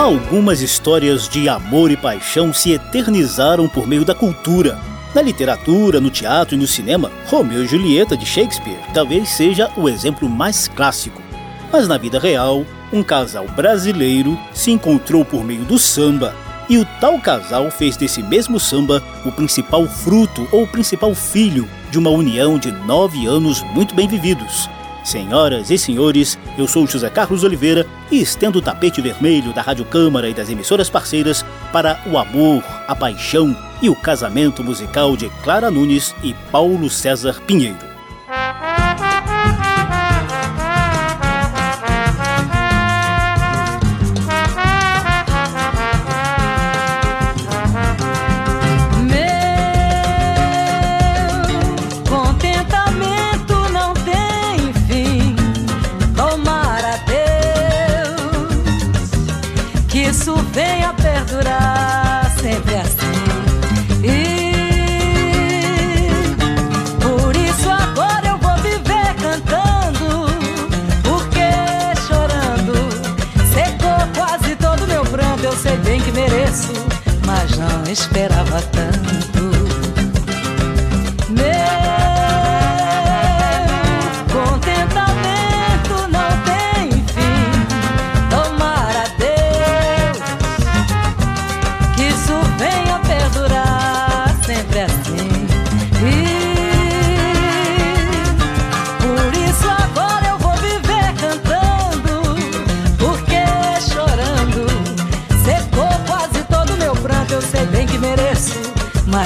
Algumas histórias de amor e paixão se eternizaram por meio da cultura. Na literatura, no teatro e no cinema, Romeu e Julieta de Shakespeare talvez seja o exemplo mais clássico. Mas na vida real, um casal brasileiro se encontrou por meio do samba e o tal casal fez desse mesmo samba o principal fruto ou principal filho de uma união de nove anos muito bem vividos. Senhoras e senhores, eu sou José Carlos Oliveira e estendo o tapete vermelho da Rádio Câmara e das emissoras parceiras para o amor, a paixão e o casamento musical de Clara Nunes e Paulo César Pinheiro. Esperava tanto.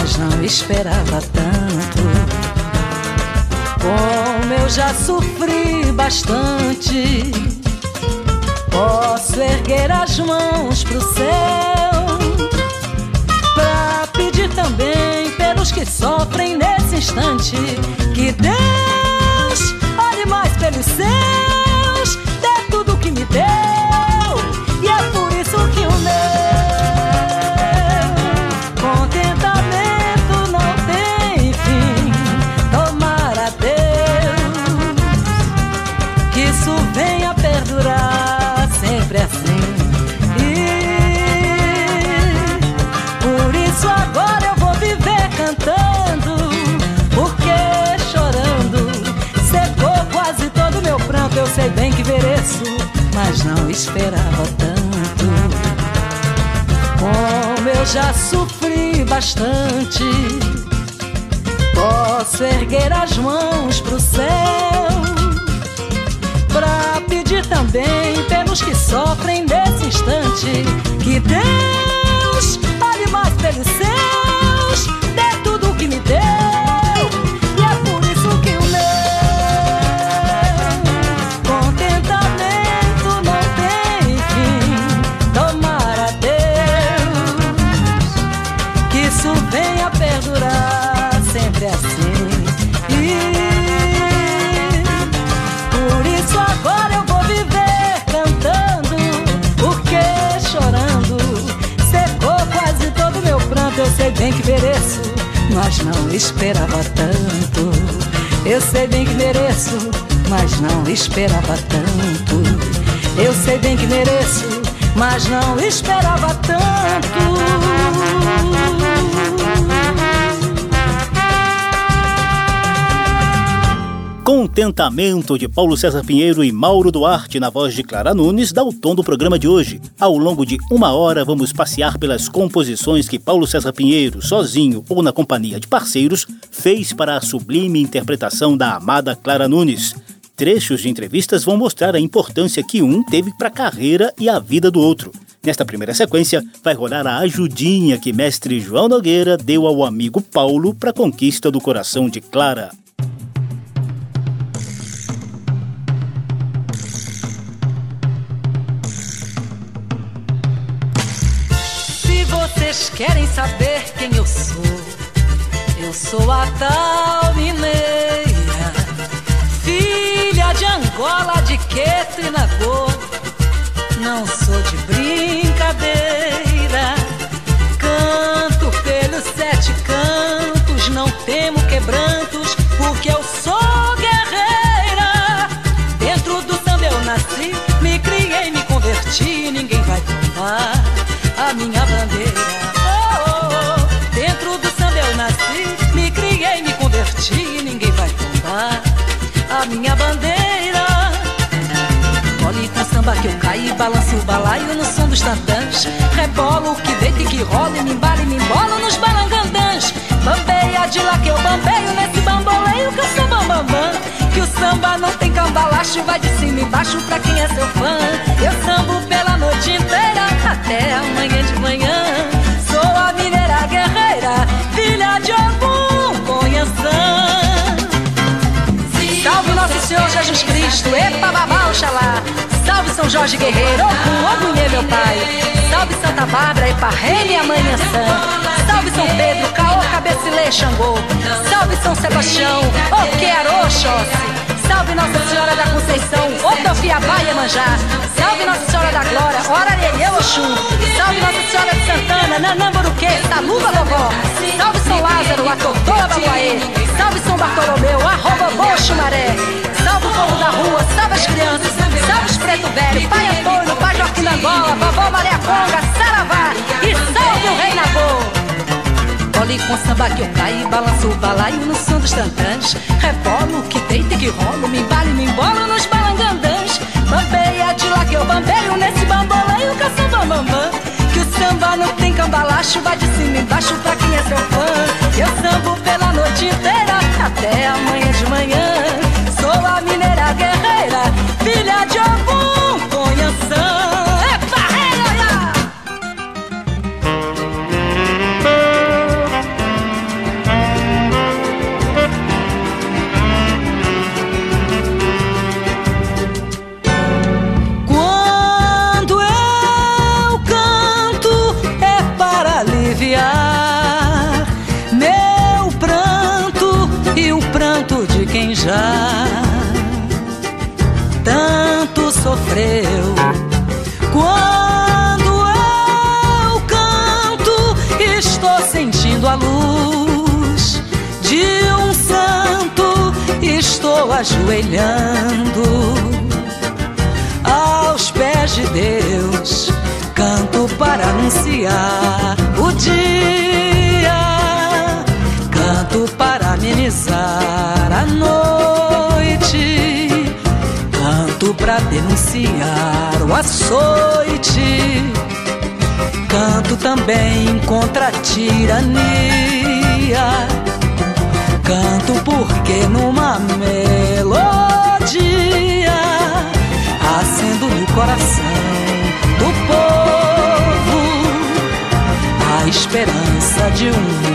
Mas não esperava tanto. Como eu já sofri bastante, posso erguer as mãos pro céu pra pedir também pelos que sofrem nesse instante. Que Deus olhe mais pelos seus, dê tudo que me deu sei bem que mereço, mas não esperava tanto. Como eu já sofri bastante. Posso erguer as mãos pro céu pra pedir também pelos que sofrem nesse instante que Deus olhe mais pelos seus, dê tudo o que me deu. Esperava tanto. Eu sei bem que mereço, mas não esperava tanto. Contentamento de Paulo César Pinheiro e Mauro Duarte na voz de Clara Nunes dá o tom do programa de hoje. Ao longo de uma hora vamos passear pelas composições que Paulo César Pinheiro, sozinho ou na companhia de parceiros, fez para a sublime interpretação da amada Clara Nunes. Trechos de entrevistas vão mostrar a importância que um teve para a carreira e a vida do outro. Nesta primeira sequência, vai rolar a ajudinha que mestre João Nogueira deu ao amigo Paulo para a conquista do coração de Clara. Se você Vocês querem saber quem eu sou? Eu sou a tal mineira, filha de Angola, de Queto e Nagô. Não sou de brincadeira, canto pelos sete cantos, não temo quebrantos, porque eu sou guerreira. Dentro do samba eu nasci, me criei, me converti, ninguém vai tomar que eu caí, balanço o balaio no som dos tantãs. Rebolo que deita e que rola, e me embala e me embolo nos balangandãs. Bambeia de lá que eu bambeio, nesse bamboleio que eu sou bambambam. Que o samba não tem cambalacho, vai de cima e baixo pra quem é seu fã. Eu sambo pela noite inteira, até amanhã de manhã. Sou a mineira guerreira, filha de algum conheção. Senhor Jesus Cristo, epa babá, oxalá. Salve São Jorge Guerreiro, Ogum, Ogunhê meu pai. Salve Santa Bárbara, epa rei, minha mãe sã. Salve São Pedro, Caô, Cabecilê, Xangô. Salve São Sebastião, Oquearô, Oxóssi. Salve Nossa Senhora da Conceição, Otofiabá e Emanjá. Salve Nossa Senhora da Glória, Orarelê, Oxum. Salve Nossa Senhora de Santana, Nanamburuquê, Saluba Vovó. Salve São Lázaro, Atotoa Babuaê. Salve São Bartolomeu, arroba Boxumaré. Salve o povo da rua, salve as crianças, salve os preto velho, pai Antônio, pai Joaquim Angola, vovó Maria Conga, Saravá e salve o rei Nagô. Bole com samba que eu caio, balanço o balaio no som dos tantãs. Rebolo que deita que rolo, me embalo e me embolo nos balangandãs. Bambeia de lá que eu bambeio, nesse bamboleio eu sou bambambam. Que o samba não tem cambalacho, vai de cima embaixo pra quem é seu fã. Eu sambo pela noite inteira, até amanhã de manhã. Sou a mineira guerreira, filha de algum tirania. Canto porque numa melodia acendo no coração do povo a esperança de um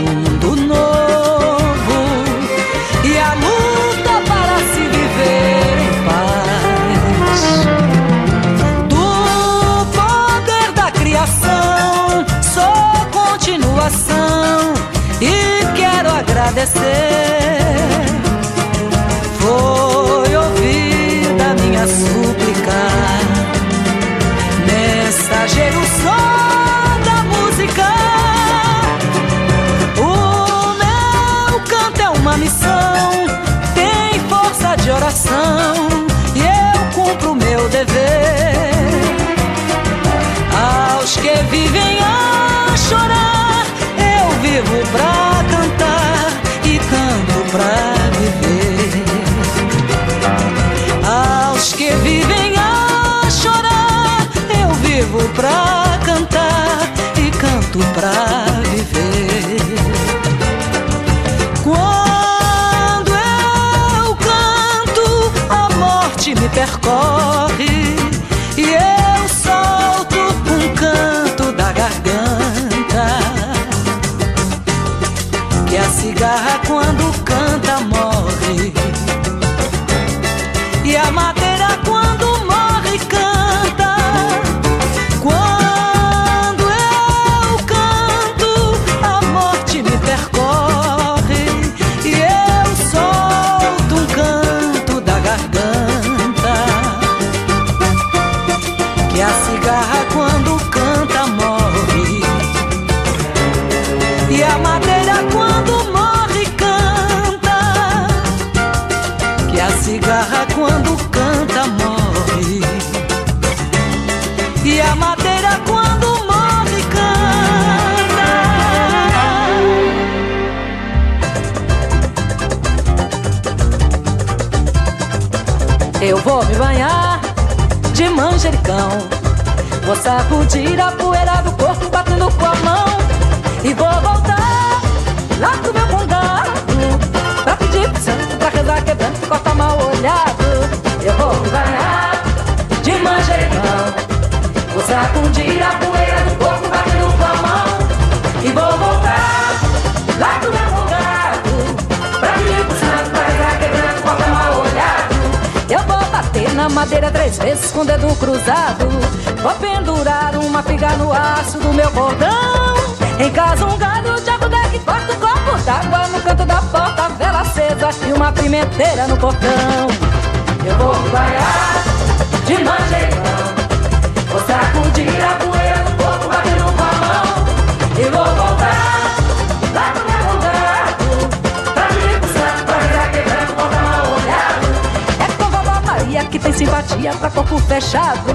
missão, tem força de oração e eu cumpro meu dever. Aos que vivem a chorar, eu vivo pra cantar e canto pra viver. Aos que vivem a chorar, eu vivo pra percorre e eu solto um canto da garganta. Que a cigarra quando banhar de manjericão. Vou sacudir a poeira do corpo batendo com a mão. E vou voltar lá pro meu condado Pra pedir pro santo, pra rezar quebrando, corta mal olhado Eu vou banhar de manjericão Vou sacudir a poeira na madeira três vezes com o dedo cruzado Vou pendurar uma figa no aço do meu cordão em casa um galho de agudé que corta o copo d'água no canto da porta, vela acesa e uma pimenteira no portão. Eu vou banhar de manjericão, vou sacudir a poeira tem simpatia pra corpo fechado.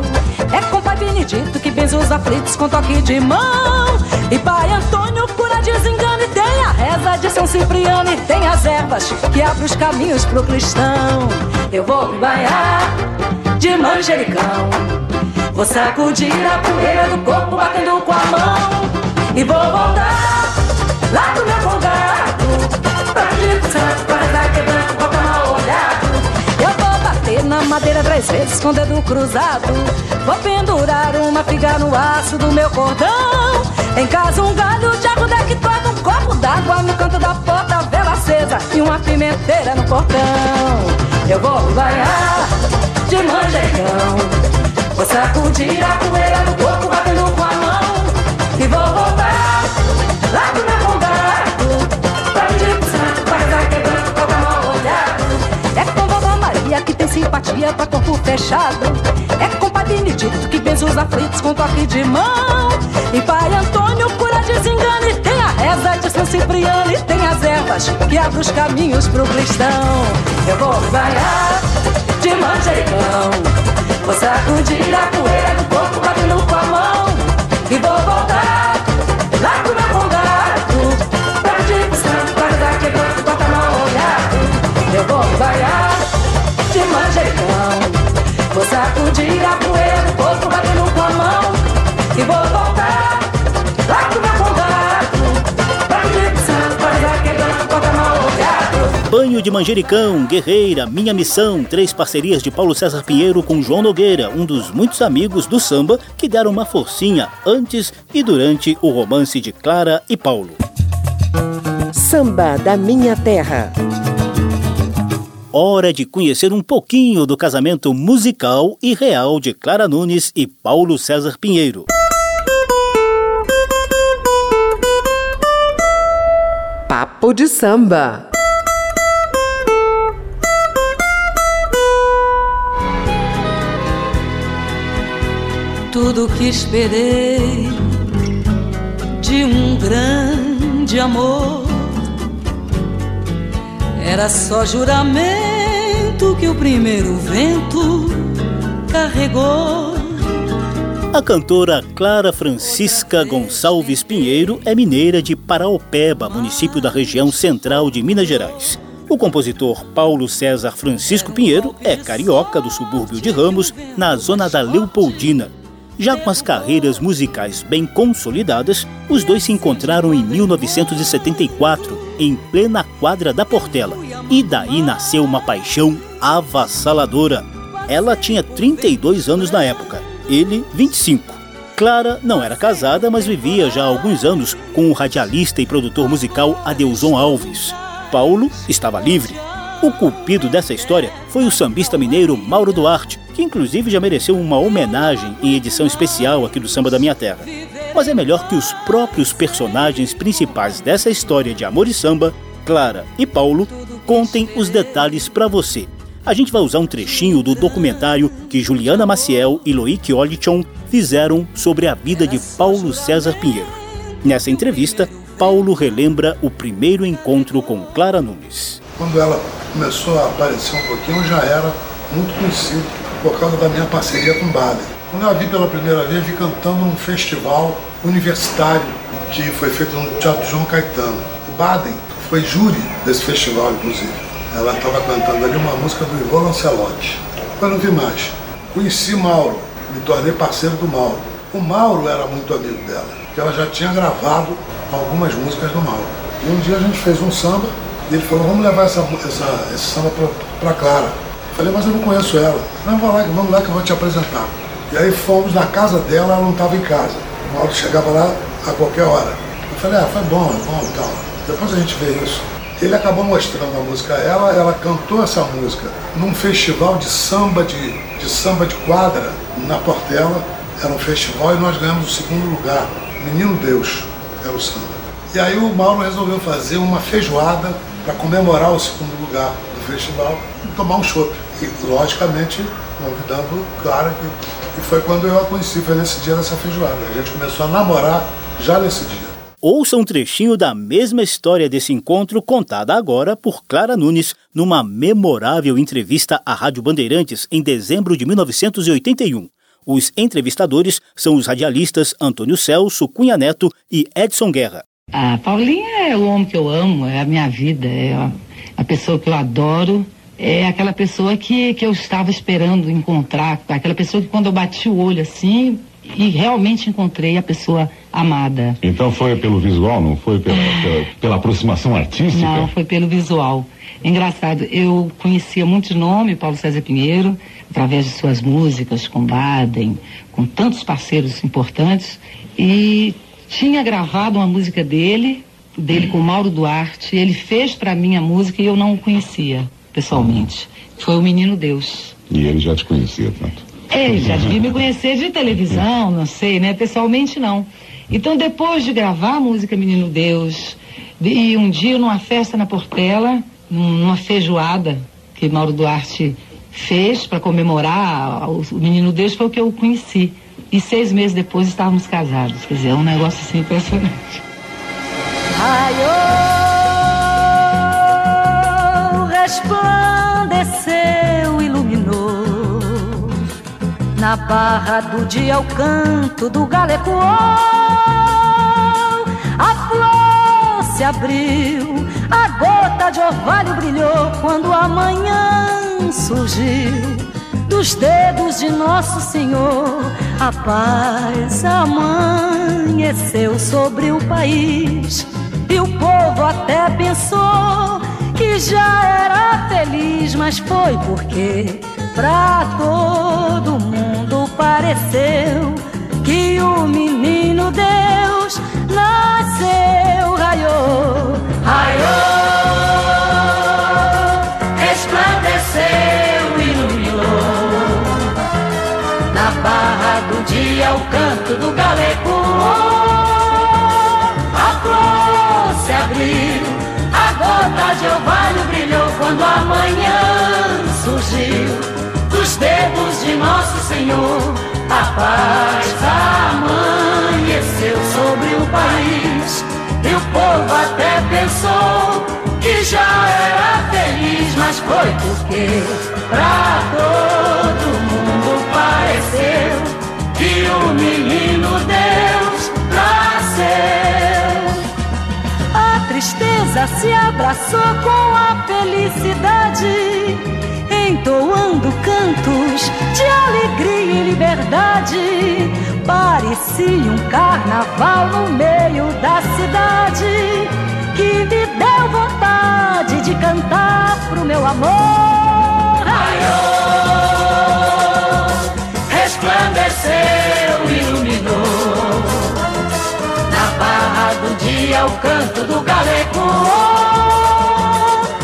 É com pai Benedito que benze os aflitos com toque de mão. E pai Antônio cura desengano e tem a reza de São Cipriano e tem as ervas que abrem os caminhos pro cristão. Eu vou me banhar de manjericão, vou sacudir a poeira do corpo batendo com a mão e vou voltar lá pro meu condado pra santo pra madeira três vezes com o dedo cruzado. Vou pendurar uma figa no aço do meu cordão. Em casa um galho de agudé que corta um copo d'água no canto da porta, vela acesa e uma pimenteira no portão. Eu vou banhar de manjericão, vou sacudir a poeira do corpo batendo com a mão e vou voltar lá pro meu simpatia pra corpo fechado. É com pai Benedito que benze os aflitos com toque de mão. E pai Antônio cura desengano e tem a reza de São Cipriano e tem as ervas que abrem os caminhos pro cristão. Eu vou banhar de manjericão, vou sacudir a poeira do corpo batendo com a mão e vou voltar lá pro meu Banho de Manjericão, Guerreira, Minha Missão, três parcerias de Paulo César Pinheiro com João Nogueira, um dos muitos amigos do samba que deram uma forcinha antes e durante o romance de Clara e Paulo. Samba da Minha Terra hora de conhecer um pouquinho do casamento musical e real de Clara Nunes e Paulo César Pinheiro. Papo de samba. Tudo que esperei de um grande amor era só juramento que o primeiro vento carregou. A cantora Clara Francisca Gonçalves Pinheiro é mineira de Paraopeba, município da região central de Minas Gerais. O compositor Paulo César Francisco Pinheiro é carioca do subúrbio de Ramos, na zona da Leopoldina. Já com as carreiras musicais bem consolidadas, os dois se encontraram em 1974, em plena quadra da Portela. E daí nasceu uma paixão avassaladora. Ela tinha 32 anos na época, ele 25. Clara não era casada, mas vivia já há alguns anos com o radialista e produtor musical Adeuson Alves. Paulo estava livre. O cupido dessa história foi o sambista mineiro Mauro Duarte, que inclusive já mereceu uma homenagem em edição especial aqui do Samba da Minha Terra. Mas é melhor que os próprios personagens principais dessa história de amor e samba, Clara e Paulo, contem os detalhes para você. A gente vai usar um trechinho do documentário que Juliana Maciel e Loic Olichon fizeram sobre a vida de Paulo César Pinheiro. Nessa entrevista, Paulo relembra o primeiro encontro com Clara Nunes. Quando ela começou a aparecer um pouquinho, eu já era muito conhecido por causa da minha parceria com Baden. Quando eu a vi pela primeira vez, vi cantando num festival universitário que foi feito no Teatro João Caetano. O Baden foi júri desse festival, inclusive. Ela estava cantando ali uma música do Ivan Lancelotti. Depois não vi mais. Conheci Mauro, me tornei parceiro do Mauro. O Mauro era muito amigo dela, porque ela já tinha gravado algumas músicas do Mauro. E um dia a gente fez um samba e ele falou, vamos levar essa, essa, esse samba para Clara. Falei, mas eu não conheço ela. Não, vamos lá, vamos lá que eu vou te apresentar. E aí fomos na casa dela, ela não estava em casa. O Mauro chegava lá a qualquer hora. Eu falei, ah, foi bom, bom e tal. Depois a gente vê isso. Ele acabou mostrando a música a ela, ela cantou essa música num festival de samba de, de samba de quadra na Portela. Era um festival e nós ganhamos o segundo lugar. Menino Deus era o samba. E aí o Mauro resolveu fazer uma feijoada para comemorar o segundo lugar festival e tomar um chopp. E logicamente convidando Clara, que, e foi quando eu a conheci, foi nesse dia dessa feijoada. A gente começou a namorar já nesse dia. Ouça um trechinho da mesma história desse encontro contada agora por Clara Nunes numa memorável entrevista à Rádio Bandeirantes em dezembro de 1981. Os entrevistadores são os radialistas Antônio Celso, Cunha Neto e Edson Guerra. A Paulinha é o homem que eu amo, é a minha vida, é a pessoa que eu adoro, é aquela pessoa que, que eu estava esperando encontrar, aquela pessoa que quando eu bati o olho assim, e realmente encontrei a pessoa amada. Então foi pelo visual, não foi pela, pela, pela, aproximação artística? Não, foi pelo visual. Engraçado, eu conhecia muito de nome Paulo César Pinheiro, através de suas músicas com Baden, com tantos parceiros importantes, e tinha gravado uma música dele, dele com Mauro Duarte, ele fez para mim a música e eu não o conhecia pessoalmente. Foi o Menino Deus. E ele já te conhecia tanto? Ele já devia me conhecer de televisão, não sei, né? Pessoalmente não. Então depois de gravar a música Menino Deus, e um dia numa festa na Portela, numa feijoada que Mauro Duarte fez para comemorar o Menino Deus, foi o que eu conheci. E seis meses depois estávamos casados. Quer dizer, é um negócio assim impressionante. Ai, oh, resplandeceu, iluminou. Na barra do dia o canto do galeco a flor se abriu a gota de orvalho brilhou quando a manhã surgiu. Dos dedos de Nosso Senhor. A paz amanheceu sobre o país e o povo até pensou que já era feliz, mas foi porque pra todo mundo pareceu que o menino Deus nasceu, raiou, raiou. dia o canto do galego. Quando a manhã surgiu. Dos dedos de nosso Senhor, a paz amanheceu sobre o país. E o povo até pensou que já era feliz, mas foi porque pra todo mundo pareceu que o menino Deus nasceu. Tristeza se abraçou com a felicidade, entoando cantos de alegria e liberdade. Parecia um carnaval no meio da cidade que me deu vontade de cantar pro meu amor. Ai, oh dia o canto do galego.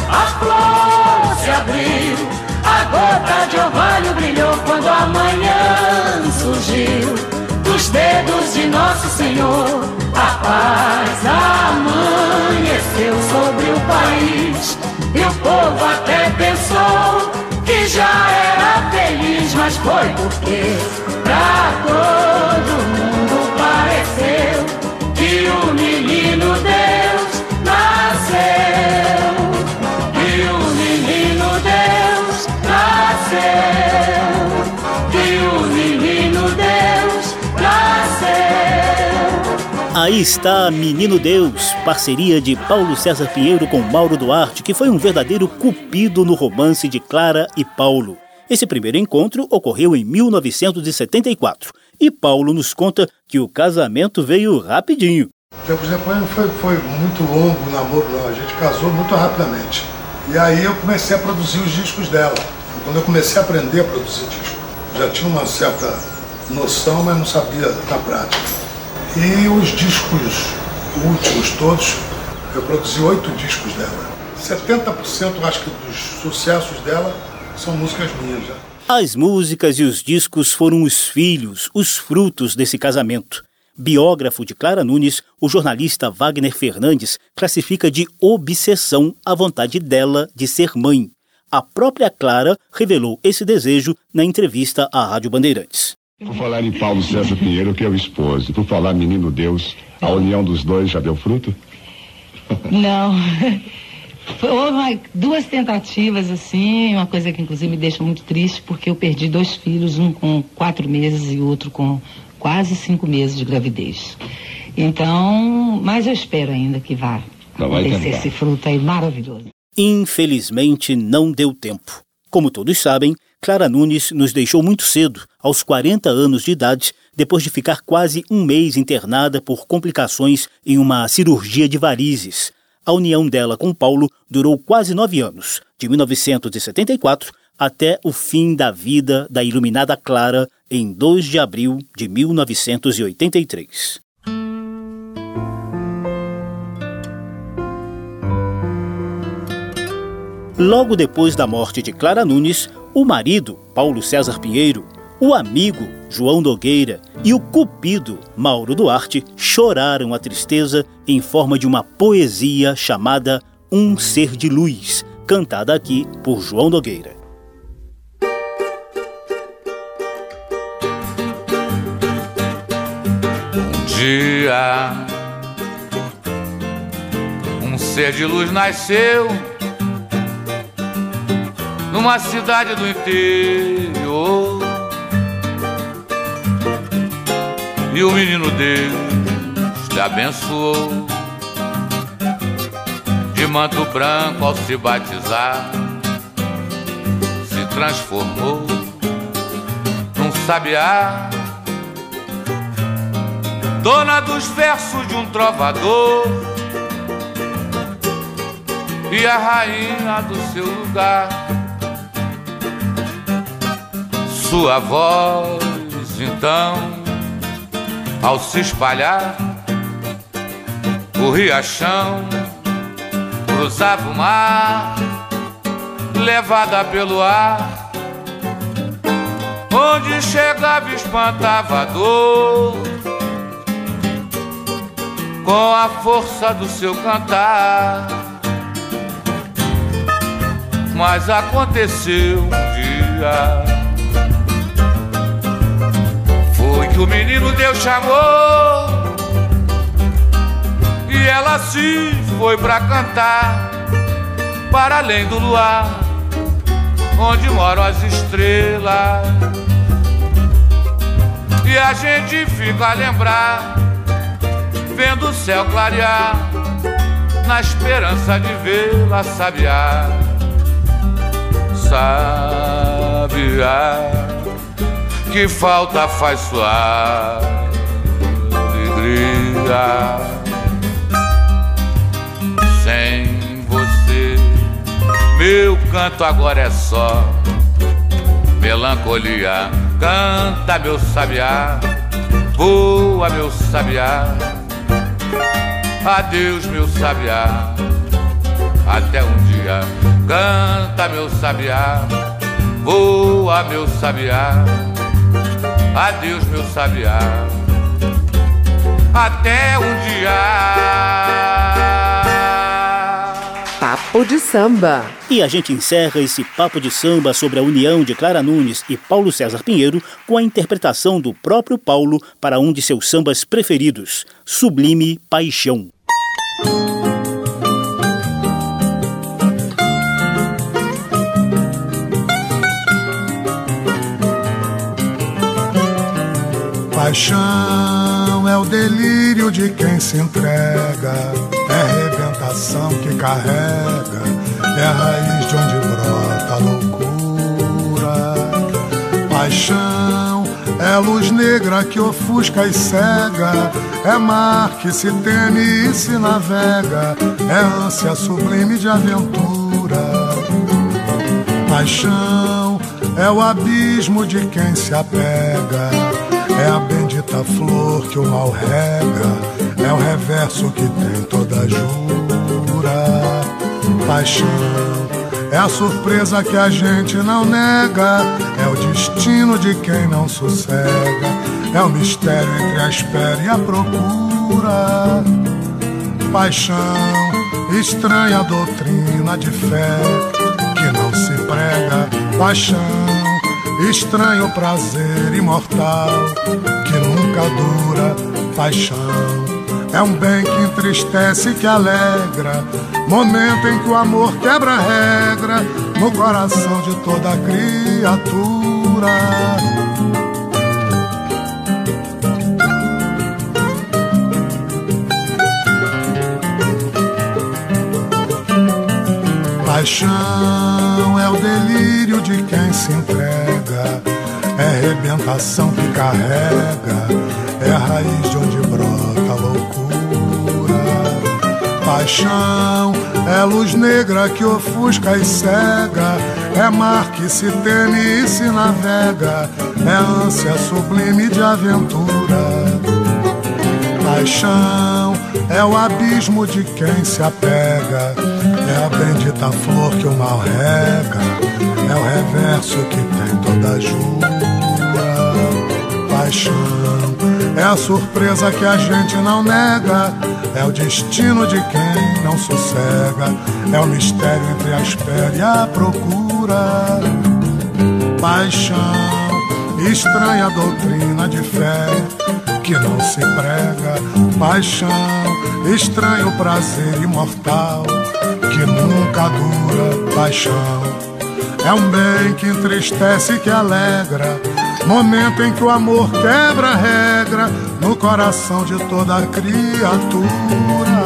A flor se abriu, a gota de orvalho brilhou quando a manhã surgiu. Dos dedos de Nosso Senhor, a paz amanheceu sobre o país. E o povo até pensou que já era feliz, mas foi porque pra todo nasceu, que o menino Deus nasceu. Aí está Menino Deus, parceria de Paulo César Pinheiro com Mauro Duarte, que foi um verdadeiro cupido no romance de Clara e Paulo. Esse primeiro encontro ocorreu em 1974 e Paulo nos conta que o casamento veio rapidinho. Então, depois exemplo, foi, foi muito longo o namoro, não. a gente casou muito rapidamente. E aí eu comecei a produzir os discos dela. Quando eu comecei a aprender a produzir discos, já tinha uma certa noção, mas não sabia da prática. E os discos últimos todos, eu produzi oito discos dela. 70% acho que dos sucessos dela são músicas minhas já. As músicas e os discos foram os filhos, os frutos desse casamento. Biógrafo de Clara Nunes, o jornalista Wagner Fernandes classifica de obsessão a vontade dela de ser mãe. A própria Clara revelou esse desejo na entrevista à Rádio Bandeirantes. Por falar em Paulo César Pinheiro, que é o esposo, por falar menino Deus, a união dos dois já deu fruto? Não. Houve duas tentativas, assim, uma coisa que inclusive me deixa muito triste, porque eu perdi dois filhos, um com quatro meses e outro com quase cinco meses de gravidez. Então, mas eu espero ainda que vá acontecer esse fruto aí maravilhoso. Infelizmente, não deu tempo. Como todos sabem, Clara Nunes nos deixou muito cedo, aos 40 anos de idade, depois de ficar quase um mês internada por complicações em uma cirurgia de varizes. A união dela com Paulo durou quase nove anos, de 1974 até o fim da vida da iluminada Clara, em 2 de abril de 1983. Logo depois da morte de Clara Nunes, o marido, Paulo César Pinheiro, o amigo, João Nogueira, e o cupido, Mauro Duarte, choraram a tristeza em forma de uma poesia chamada Um Ser de Luz, cantada aqui por João Nogueira. Um dia, um ser de luz nasceu numa cidade do interior. E o menino Deus te abençoou. De manto branco ao se batizar, se transformou num sabiá, dona dos versos de um trovador e a rainha do seu lugar sua voz, então, ao se espalhar, o riachão cruzava o mar, levada pelo ar, onde chegava espantava a dor, com a força do seu cantar. Mas aconteceu um dia que o menino Deus chamou e ela se foi pra cantar para além do luar, onde moram as estrelas. E a gente fica a lembrar, vendo o céu clarear, na esperança de vê-la sabiar. Sabiar que falta faz sua alegria. Sem você, meu canto agora é só melancolia. Canta, meu sabiá, voa, meu sabiá. Adeus, meu sabiá, até um dia. Canta, meu sabiá, voa, meu sabiá. Adeus, meu sabiá. Até um dia. Papo de samba. E a gente encerra esse papo de samba sobre a união de Clara Nunes e Paulo César Pinheiro com a interpretação do próprio Paulo para um de seus sambas preferidos, Sublime Paixão. Paixão é o delírio de quem se entrega, é rebentação que carrega, é a raiz de onde brota a loucura. Paixão é luz negra que ofusca e cega, é mar que se teme e se navega, é ânsia sublime de aventura. Paixão é o abismo de quem se apega, é a bendita flor que o mal rega, é o reverso que tem toda jura. Paixão é a surpresa que a gente não nega, é o destino de quem não sossega, é o mistério entre a espera e a procura. Paixão, estranha doutrina de fé que não se prega. Paixão, estranho prazer imortal que nunca dura. Paixão é um bem que entristece, que alegra. Momento em que o amor quebra regra no coração de toda criatura. Paixão é o delírio de quem se entrega, é rebentação que carrega, é a raiz de onde brota a loucura. Paixão é luz negra que ofusca e cega, é mar que se teme e se navega, é ânsia sublime de aventura. Paixão é o abismo de quem se apega, é a bendita flor que o mal rega, é o reverso que tem toda jura. Paixão é a surpresa que a gente não nega, é o destino de quem não sossega, é o mistério entre a espera e a procura. Paixão, estranha doutrina de fé que não se prega. Paixão, estranho prazer imortal que nunca dura. Paixão, é um bem que entristece e que alegra. Momento em que o amor quebra a regra no coração de toda criatura.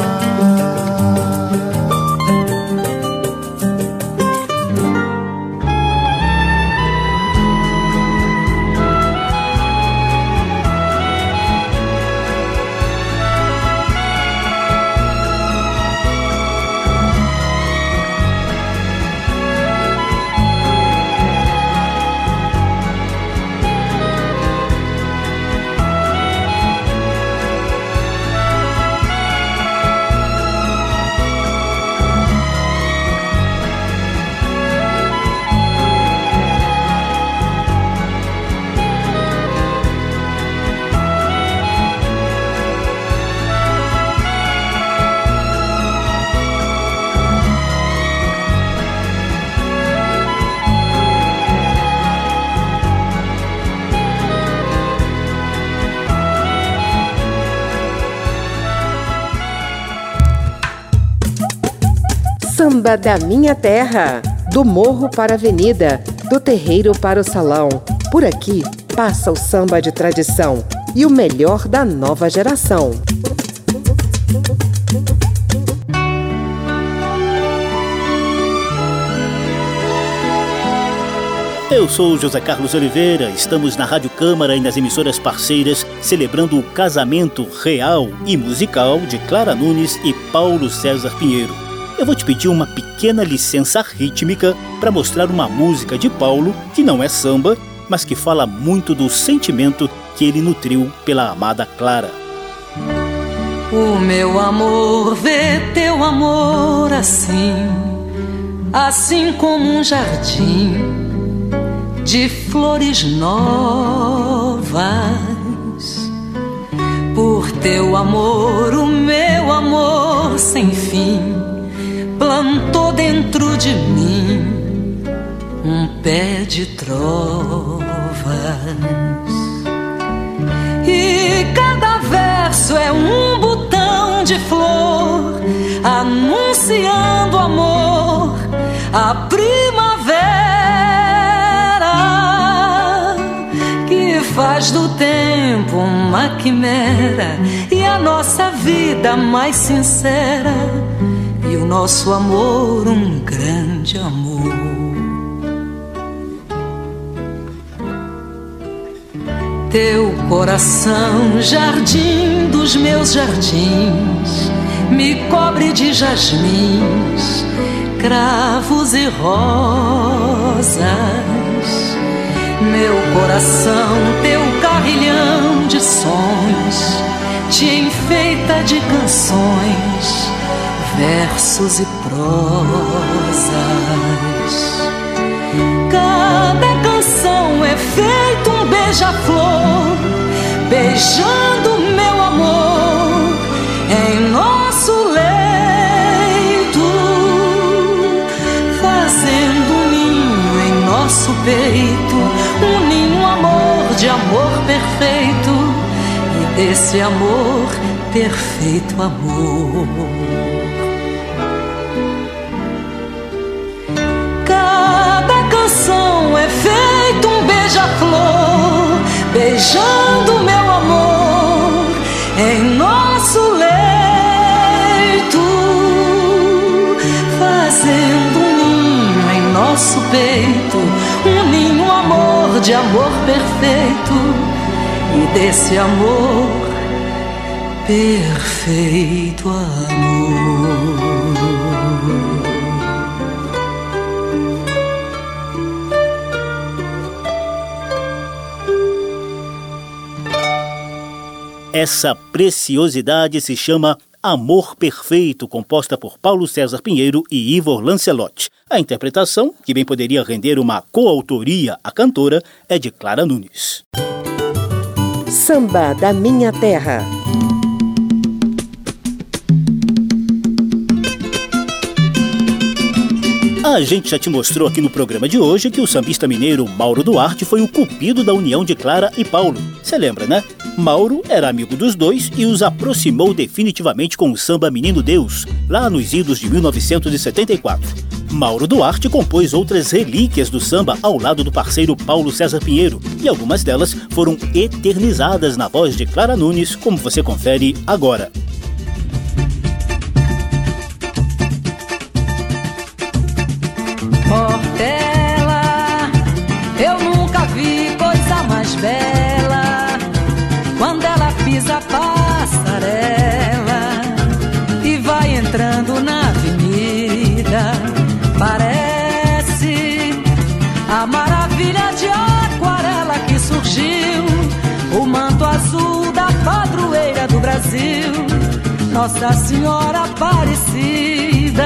Samba da minha terra, do morro para a avenida, do terreiro para o salão. Por aqui passa o samba de tradição e o melhor da nova geração. Eu sou José Carlos Oliveira, estamos na Rádio Câmara e nas emissoras parceiras celebrando o casamento real e musical de Clara Nunes e Paulo César Pinheiro eu vou te pedir uma pequena licença rítmica para mostrar uma música de Paulo que não é samba, mas que fala muito do sentimento que ele nutriu pela amada Clara. O meu amor vê teu amor assim, assim como um jardim de flores novas. Por teu amor, o meu amor sem fim plantou dentro de mim um pé de trovas. E cada verso é um botão de flor anunciando amor, a primavera que faz do tempo uma quimera e a nossa vida mais sincera o nosso amor um grande amor. Teu coração, jardim dos meus jardins, me cobre de jasmins, cravos e rosas meu coração, teu carrilhão de sons, te enfeita de canções, versos e prosas. Cada canção é feito um beija-flor, beijando meu amor em nosso leito, fazendo um ninho em nosso peito de amor perfeito e desse amor, perfeito amor. Beijando meu amor em nosso leito, fazendo um ninho em nosso peito, um ninho amor de amor perfeito e desse amor perfeito amor. Essa preciosidade se chama Amor Perfeito, composta por Paulo César Pinheiro e Ivor Lancelotti. A interpretação, que bem poderia render uma coautoria à cantora, é de Clara Nunes. Samba da Minha Terra. A gente já te mostrou aqui no programa de hoje que o sambista mineiro Mauro Duarte foi o cupido da união de Clara e Paulo. Você lembra, né? Mauro era amigo dos dois e os aproximou definitivamente com o samba Menino Deus, lá nos idos de 1974. Mauro Duarte compôs outras relíquias do samba ao lado do parceiro Paulo César Pinheiro, e algumas delas foram eternizadas na voz de Clara Nunes, como você confere agora. Nossa Senhora Aparecida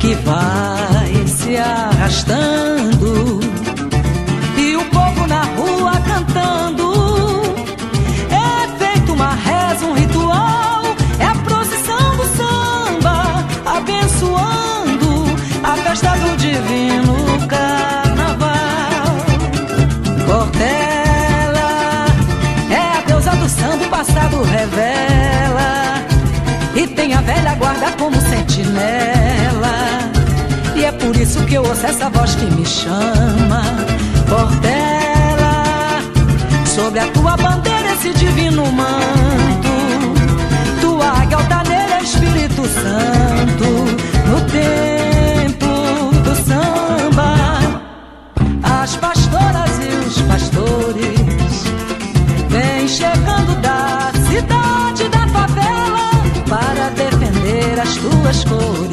que vai se arrastando e o povo na rua cantando. É feito uma reza, um ritual, é a procissão do samba, abençoando a festa do divino carnaval. Portela é a deusa do samba, passado revela. Sentinela e é por isso que eu ouço essa voz que me chama. Portela, sobre a tua bandeira esse divino manto. Tua águia altaneira, Espírito Santo. As tuas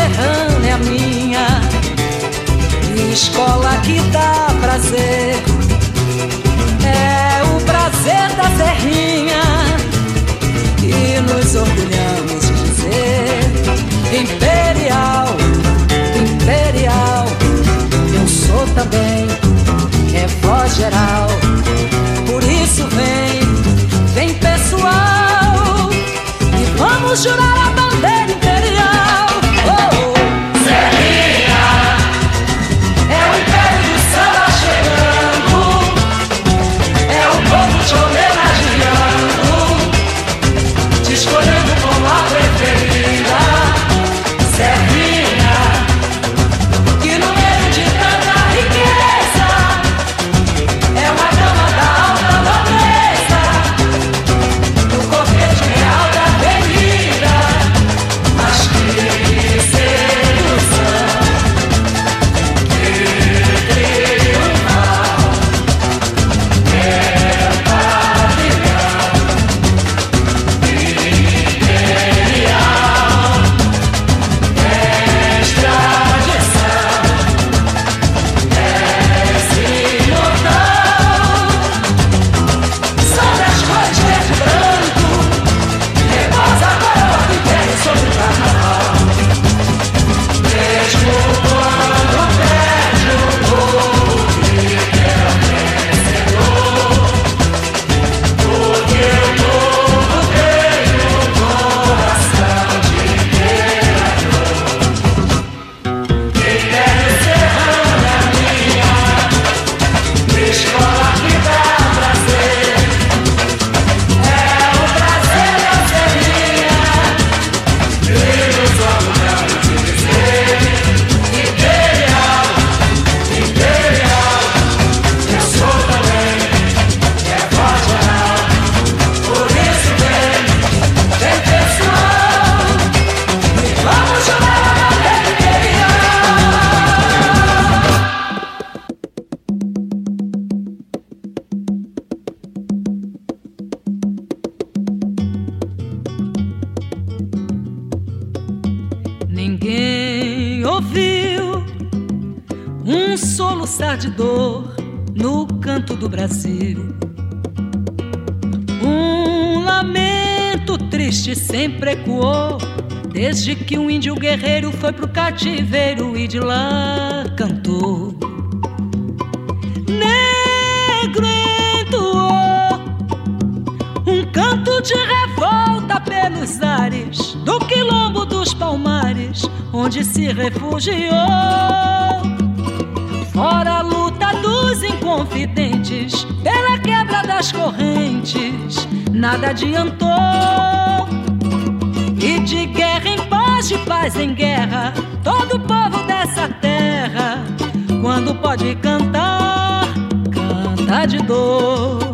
Império Serrano é minha escola que dá prazer. É o prazer da serrinha e nos orgulhamos de dizer imperial, imperial. Eu sou também, é voz geral. Por isso vem, vem pessoal e vamos jurar a foi pro cativeiro e de lá cantou. Negro entoou um canto de revolta pelos ares do quilombo dos palmares, onde se refugiou. Fora a luta dos inconfidentes, pela quebra das correntes, nada adiantou. Paz, em guerra, todo povo dessa terra, quando pode cantar, canta de dor.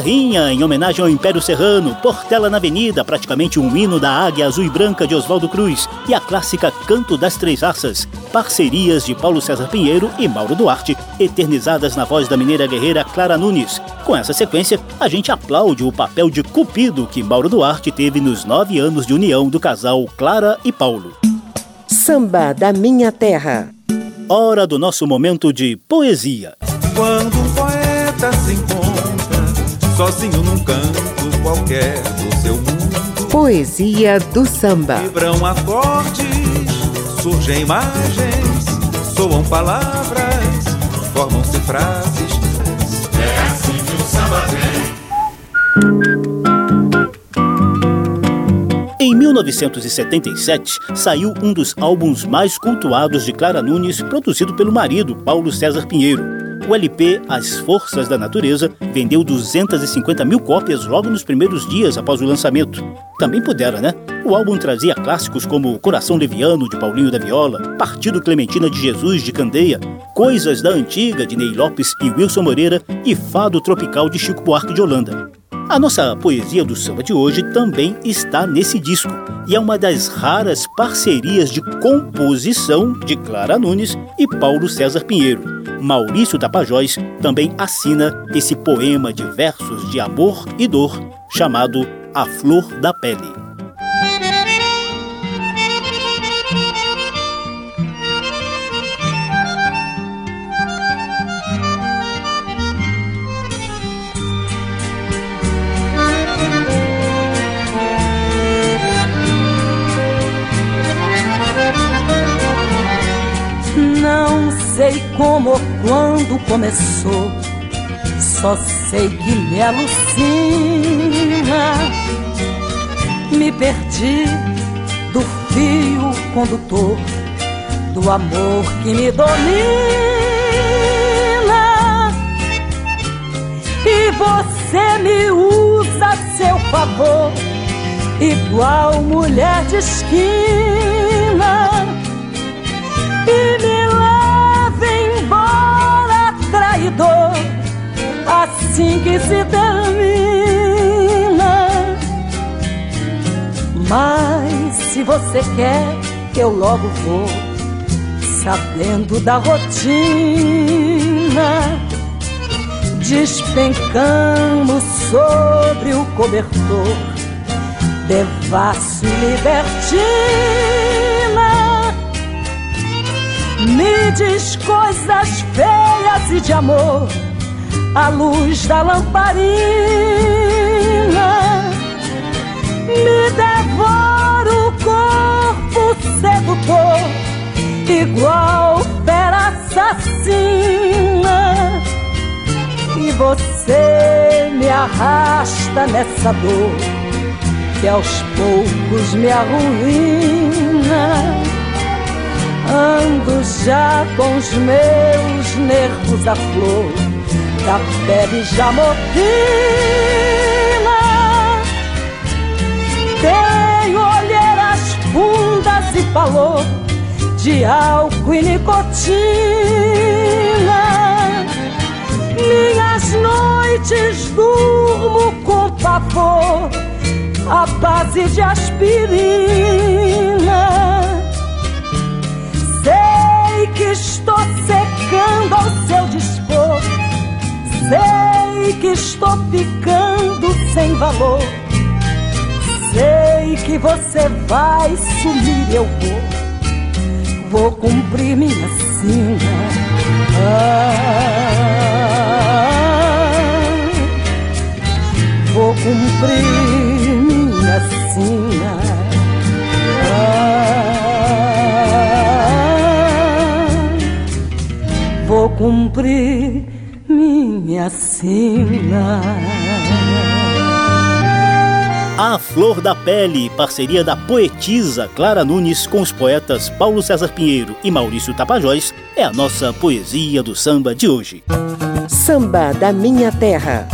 Serrinha, em homenagem ao Império Serrano, Portela na Avenida, praticamente um hino da Águia Azul e Branca de Oswaldo Cruz, e a clássica Canto das Três Raças, parcerias de Paulo César Pinheiro e Mauro Duarte, eternizadas na voz da mineira guerreira Clara Nunes. Com essa sequência, a gente aplaude o papel de cupido que Mauro Duarte teve nos nove anos de união do casal Clara e Paulo. Samba da Minha Terra. Hora do nosso momento de poesia. Quando um poeta se encontra sozinho num canto qualquer do seu mundo. Poesia do samba. Vibram acordes, surgem imagens, soam palavras, formam-se frases. É assim que o samba vem. Em 1977, saiu um dos álbuns mais cultuados de Clara Nunes, produzido pelo marido, Paulo César Pinheiro. O LP As Forças da Natureza vendeu 250 mil cópias logo nos primeiros dias após o lançamento. Também pudera, né? O álbum trazia clássicos como Coração Leviano, de Paulinho da Viola, Partido Clementina de Jesus, de Candeia, Coisas da Antiga, de Ney Lopes e Wilson Moreira e Fado Tropical, de Chico Buarque de Holanda. A nossa poesia do samba de hoje também está nesse disco e é uma das raras parcerias de composição de Clara Nunes e Paulo César Pinheiro. Maurício Tapajós também assina esse poema de versos de amor e dor chamado A Flor da Pele. Sei como quando começou, só sei que me alucina. Me perdi do fio condutor do amor que me domina. E você me usa a seu favor, igual mulher de esquina. E me traidor assim que se termina. Mas se você quer que eu logo vou, sabendo da rotina, despencamos sobre o cobertor, devasso e libertina. Diz coisas feias e de amor à luz da lamparina. Me devora o corpo sedutor, igual fera assassina. E você me arrasta nessa dor que aos poucos me arruína Ando já com os meus nervos à flor. Da pele já morfina Tenho olheiras fundas e falou De álcool e nicotina? Minhas noites durmo com pavor A base de aspirina que estou secando ao seu dispor. Sei que estou ficando sem valor. Sei que você vai sumir, eu vou. Vou cumprir minha sina. Ah, vou cumprir cumprir minha sina. A Flor da Pele, parceria da poetisa Clara Nunes com os poetas Paulo César Pinheiro e Maurício Tapajós, é a nossa poesia do samba de hoje. Samba da Minha Terra.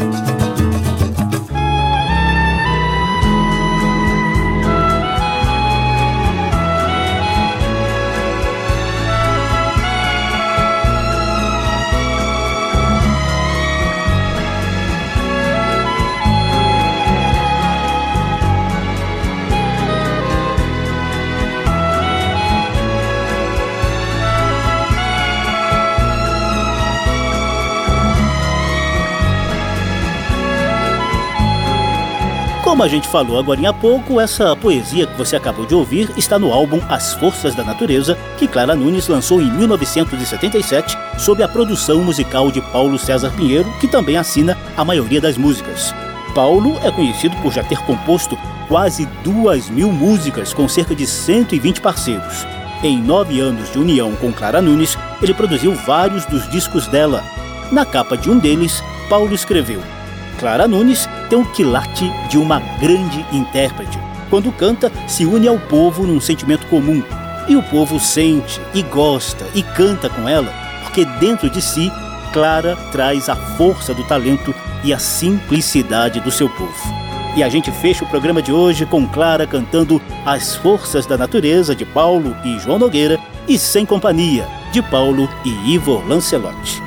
Como a gente falou agora há pouco, essa poesia que você acabou de ouvir está no álbum As Forças da Natureza, que Clara Nunes lançou em 1977, sob a produção musical de Paulo César Pinheiro, que também assina a maioria das músicas. Paulo é conhecido por já ter composto quase duas mil músicas com cerca de 120 parceiros. Em nove anos de união com Clara Nunes, ele produziu vários dos discos dela. Na capa de um deles, Paulo escreveu: Clara Nunes tem o quilate de uma grande intérprete. Quando canta, se une ao povo num sentimento comum. E o povo sente e gosta e canta com ela, porque dentro de si, Clara traz a força do talento e a simplicidade do seu povo. E a gente fecha o programa de hoje com Clara cantando As Forças da Natureza de Paulo e João Nogueira e Sem Companhia de Paulo e Ivo Lancelotti.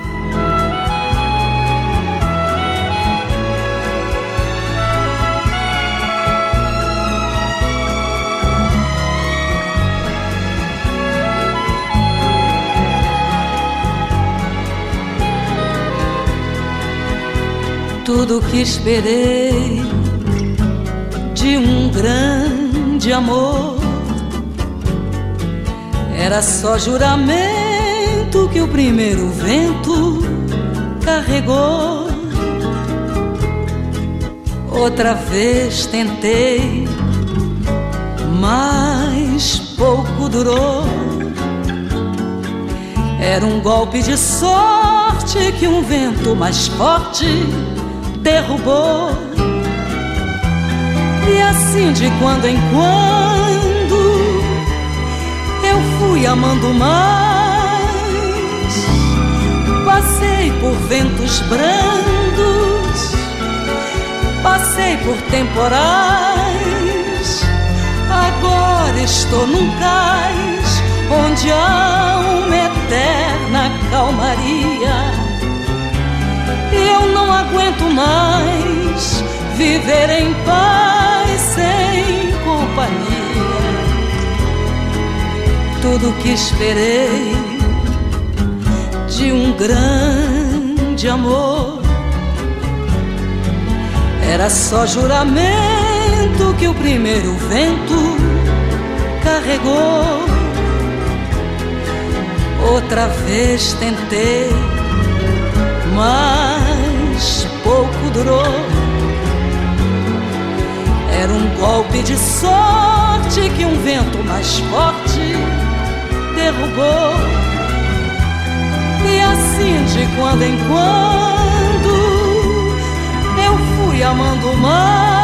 Tudo que esperei de um grande amor era só juramento que o primeiro vento carregou. Outra vez tentei, mas pouco durou. Era um golpe de sorte que um vento mais forte derrubou. E assim de quando em quando eu fui amando mais. Passei por ventos brandos, passei por temporais. Agora estou num cais onde há uma eterna calmaria eu não aguento mais viver em paz sem companhia. Tudo que esperei de um grande amor era só juramento que o primeiro vento carregou. Outra vez tentei, mas pouco durou. Era um golpe de sorte que um vento mais forte derrubou. E assim de quando em quando eu fui amando mais.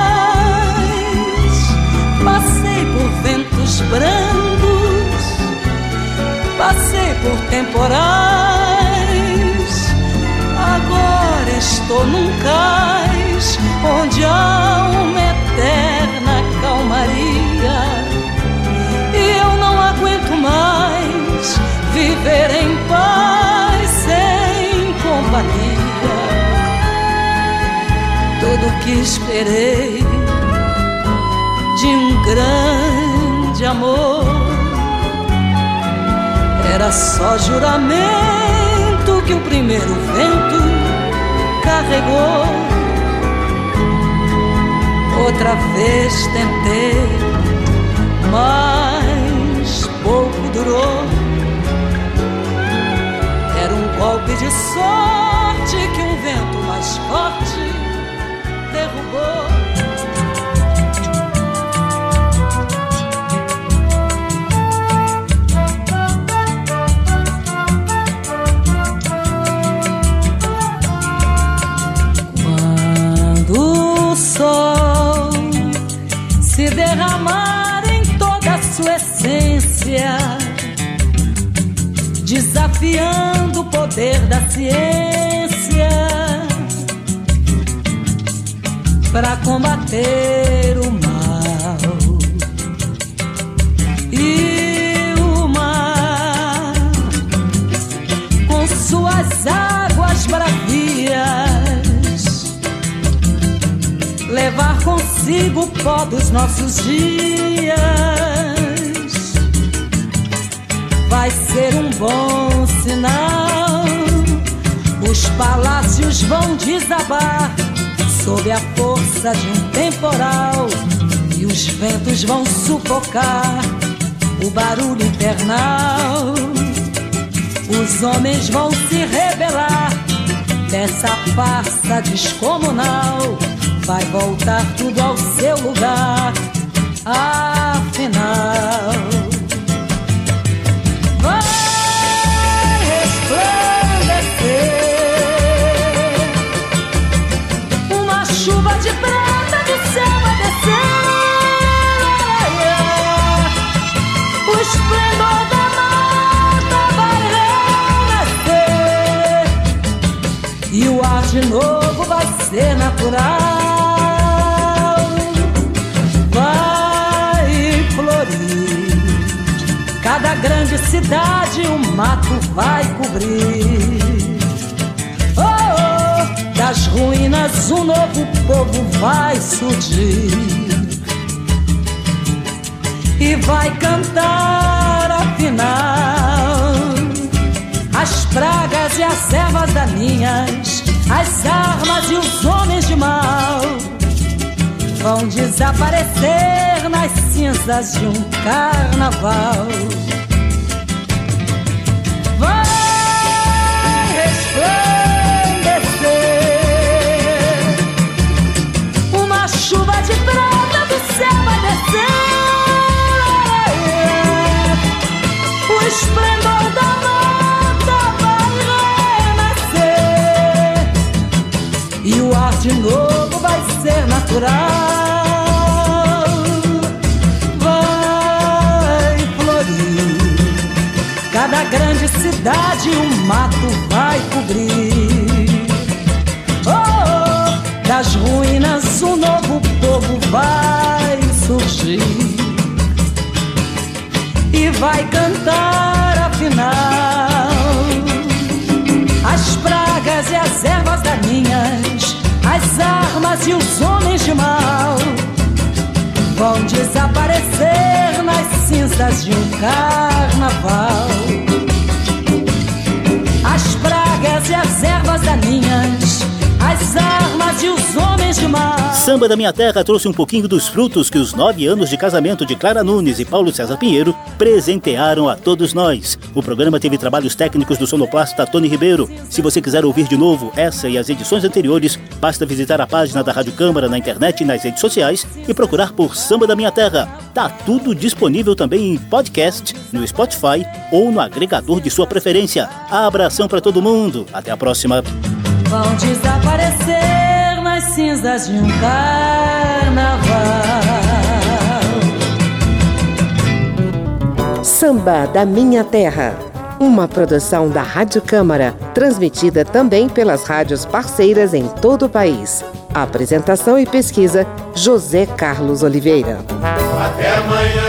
Que esperei de um grande amor era só juramento que o primeiro vento carregou. Outra vez tentei, mas pouco durou. Era um golpe de sorte que um vento mais forte desafiando o poder da ciência para combater o mal. E o mar, com suas águas bravias levar consigo o pó dos nossos dias. Vai ser um bom palácios vão desabar sob a força de um temporal e os ventos vão sufocar o barulho infernal. Os homens vão se rebelar dessa farsa descomunal. Vai voltar tudo ao seu lugar, afinal. Ser natural. Vai florir. Cada grande cidade o mato vai cobrir. Oh, das ruínas um novo povo vai surgir. E vai cantar afinal as pragas e as ervas daninhas as armas e os homens de mal vão desaparecer nas cinzas de um carnaval. Vai resplandecer uma chuva de prata do céu vai descer. O de novo vai ser natural. Vai florir. Cada grande cidade um mato vai cobrir. Oh, das ruínas um novo povo vai surgir. E vai cantar afinal as pragas e as ervas daninhas as armas e os homens de mal vão desaparecer nas cinzas de um carnaval. As pragas e as ervas daninhas, as armas e os homens. Samba da Minha Terra trouxe um pouquinho dos frutos que os nove anos de casamento de Clara Nunes e Paulo César Pinheiro presentearam a todos nós. O programa teve trabalhos técnicos do sonoplasta Tony Ribeiro. Se você quiser ouvir de novo essa e as edições anteriores, basta visitar a página da Rádio Câmara na internet e nas redes sociais e procurar por Samba da Minha Terra. Tá tudo disponível também em podcast, no Spotify ou no agregador de sua preferência. Abração para todo mundo. Até a próxima. Vão desaparecer cinzas de um carnaval. Samba da Minha Terra. Uma produção da Rádio Câmara, transmitida também pelas rádios parceiras em todo o país. apresentação e pesquisa: José Carlos Oliveira. Até amanhã.